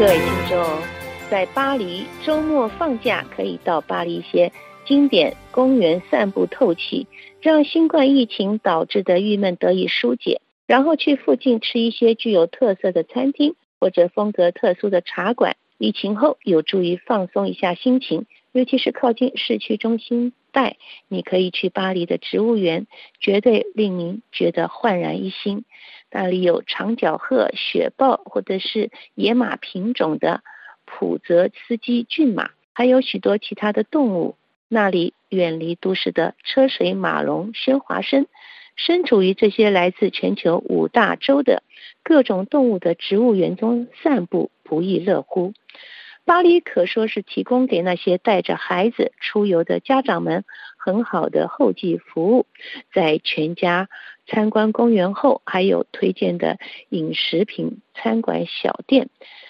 各位听众，在巴黎周末放假可以到巴黎一些经典公园散步透气，让新冠疫情导致的郁闷得以疏解。然后去附近吃一些具有特色的餐厅或者风格特殊的茶馆。疫情后有助于放松一下心情，尤其是靠近市区中心带，你可以去巴黎的植物园，绝对令您觉得焕然一新。那里有长角鹤、雪豹，或者是野马品种的普泽斯基骏马，还有许多其他的动物。那里远离都市的车水马龙、喧哗声，身处于这些来自全球五大洲的各种动物的植物园中散步，不亦乐乎。巴黎可说是提供给那些带着孩子出游的家长们很好的后继服务，在全家。参观公园后，还有推荐的饮食品餐馆小店。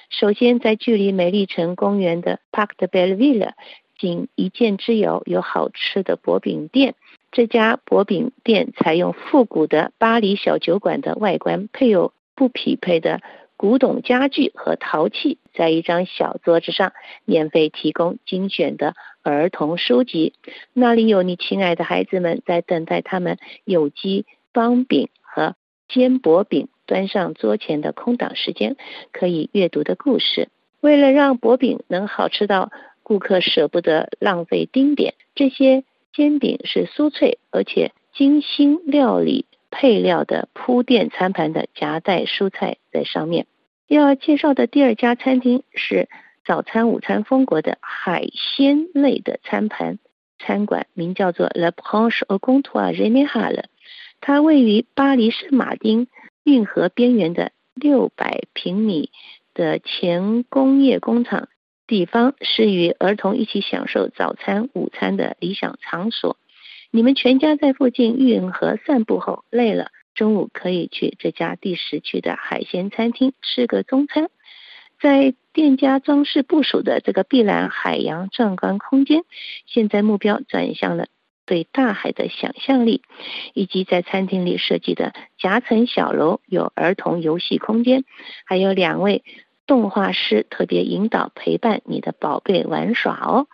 首先，在距离美丽城公园的 Parc de Belleville 仅一箭之遥，有好吃的薄饼店。这家薄饼店采用复古的巴黎小酒馆的外观，配有不匹配的古董家具和陶器。在一张小桌子上，免费提供精选的儿童书籍。那里有你亲爱的孩子们在等待他们有机。方饼和煎薄饼端上桌前的空档时间，可以阅读的故事。为了让薄饼能好吃到顾客舍不得浪费丁点，这些煎饼是酥脆而且精心料理配料的铺垫餐盘的夹带蔬菜在上面。要介绍的第二家餐厅是早餐、午餐风格的海鲜类的餐盘餐馆，名叫做 Le Branche au Comptoir Général。它位于巴黎圣马丁运河边缘的六百平米的前工业工厂地方，是与儿童一起享受早餐、午餐的理想场所。你们全家在附近运河散步后累了，中午可以去这家第十区的海鲜餐厅吃个中餐。在店家装饰部署的这个碧蓝海洋壮观空间，现在目标转向了。对大海的想象力，以及在餐厅里设计的夹层小楼，有儿童游戏空间，还有两位动画师特别引导陪伴你的宝贝玩耍哦。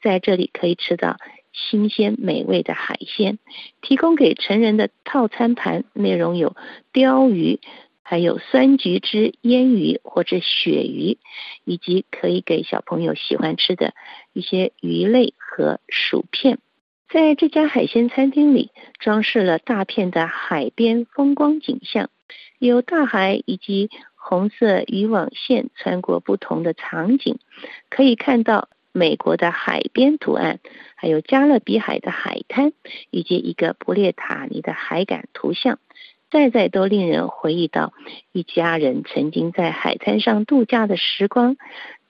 在这里可以吃到新鲜美味的海鲜，提供给成人的套餐盘内容有鲷鱼，还有酸橘汁腌鱼或者鳕鱼，以及可以给小朋友喜欢吃的一些鱼类和薯片。在这家海鲜餐厅里，装饰了大片的海边风光景象，有大海以及红色渔网线穿过不同的场景，可以看到美国的海边图案，还有加勒比海的海滩，以及一个布列塔尼的海港图像，再再都令人回忆到一家人曾经在海滩上度假的时光。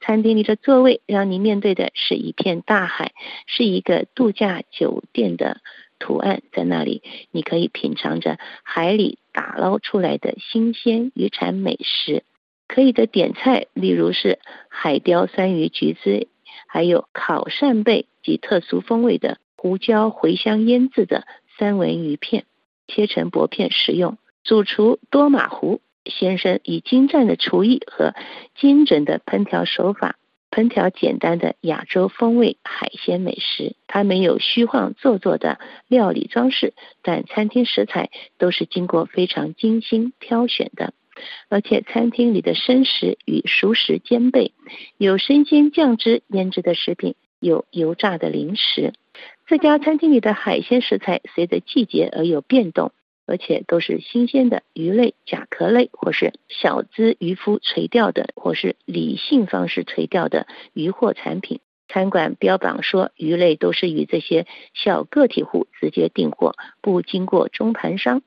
餐厅里的座位让你面对的是一片大海，是一个度假酒店的图案，在那里你可以品尝着海里打捞出来的新鲜渔产美食。可以的点菜，例如是海雕酸鱼橘子，还有烤扇贝及特殊风味的胡椒茴香腌制的三文鱼片，切成薄片食用。主厨多马湖。先生以精湛的厨艺和精准的烹调手法，烹调简单的亚洲风味海鲜美食。它没有虚晃做作的料理装饰，但餐厅食材都是经过非常精心挑选的。而且餐厅里的生食与熟食兼备，有生鲜酱汁腌制的食品，有油炸的零食。这家餐厅里的海鲜食材随着季节而有变动。而且都是新鲜的鱼类、甲壳类，或是小资渔夫垂钓的，或是理性方式垂钓的渔获产品。餐馆标榜说，鱼类都是与这些小个体户直接订货，不经过中盘商。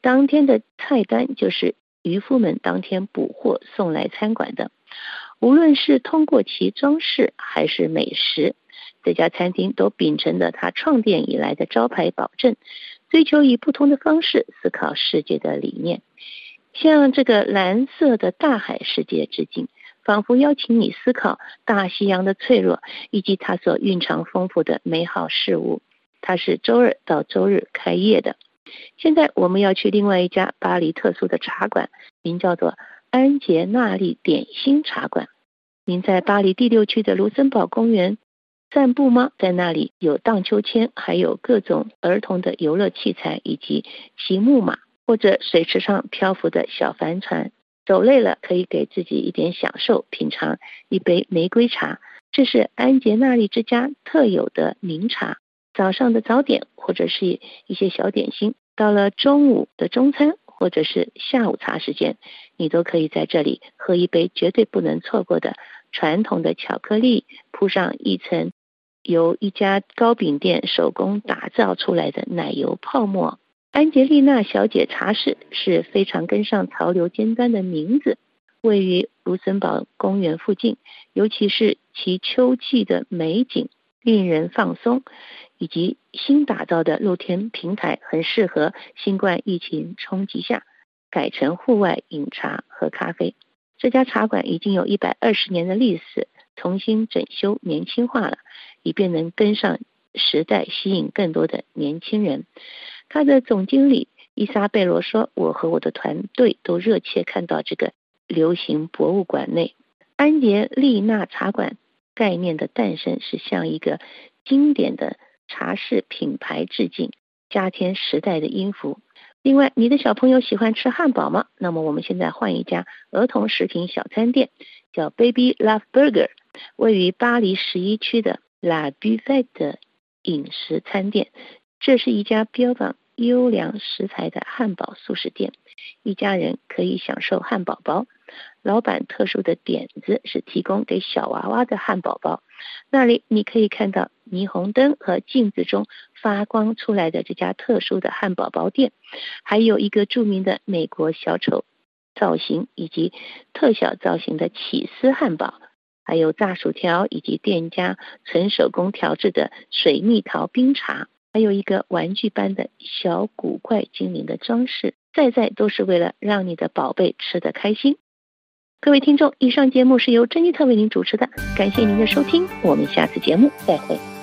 当天的菜单就是渔夫们当天捕获送来餐馆的。无论是通过其装饰还是美食，这家餐厅都秉承了他创店以来的招牌保证。追求以不同的方式思考世界的理念，向这个蓝色的大海世界致敬，仿佛邀请你思考大西洋的脆弱以及它所蕴藏丰富的美好事物。它是周二到周日开业的。现在我们要去另外一家巴黎特殊的茶馆，名叫做安杰纳利点心茶馆。您在巴黎第六区的卢森堡公园散步吗？在那里有荡秋千，还有各种儿童的游乐器材，以及骑木马或者水池上漂浮的小帆船。走累了，可以给自己一点享受，品尝一杯玫瑰茶，这是安杰纳利之家特有的名茶。早上的早点或者是一些小点心，到了中午的中餐或者是下午茶时间，你都可以在这里喝一杯绝对不能错过的传统的巧克力，铺上一层由一家糕饼店手工打造出来的奶油泡沫。安杰丽娜小姐茶室是非常跟上潮流尖端的名字，位于卢森堡公园附近，尤其是其秋季的美景令人放松，以及新打造的露天平台很适合新冠疫情冲击下改成户外饮茶和咖啡。这家茶馆已经有一百二十年的历史，重新整修年轻化了，以便能跟上时代，吸引更多的年轻人。他的总经理伊莎贝罗说：“我和我的团队都热切看到这个流行博物馆内安杰丽娜茶馆概念的诞生，是向一个经典的茶室品牌致敬，加添时代的音符。另外，你的小朋友喜欢吃汉堡吗？那么我们现在换一家儿童食品小餐店，叫 Baby Love Burger，位于巴黎十一区的 La Buffet 饮食餐店。”这是一家标榜优良食材的汉堡速食店，一家人可以享受汉堡包。老板特殊的点子是提供给小娃娃的汉堡包。那里你可以看到霓虹灯和镜子中发光出来的这家特殊的汉堡包店，还有一个著名的美国小丑造型以及特小造型的起司汉堡，还有炸薯条以及店家纯手工调制的水蜜桃冰茶。还有一个玩具般的小古怪精灵的装饰，在在都是为了让你的宝贝吃得开心。各位听众，以上节目是由珍妮特为您主持的，感谢您的收听，我们下次节目再会。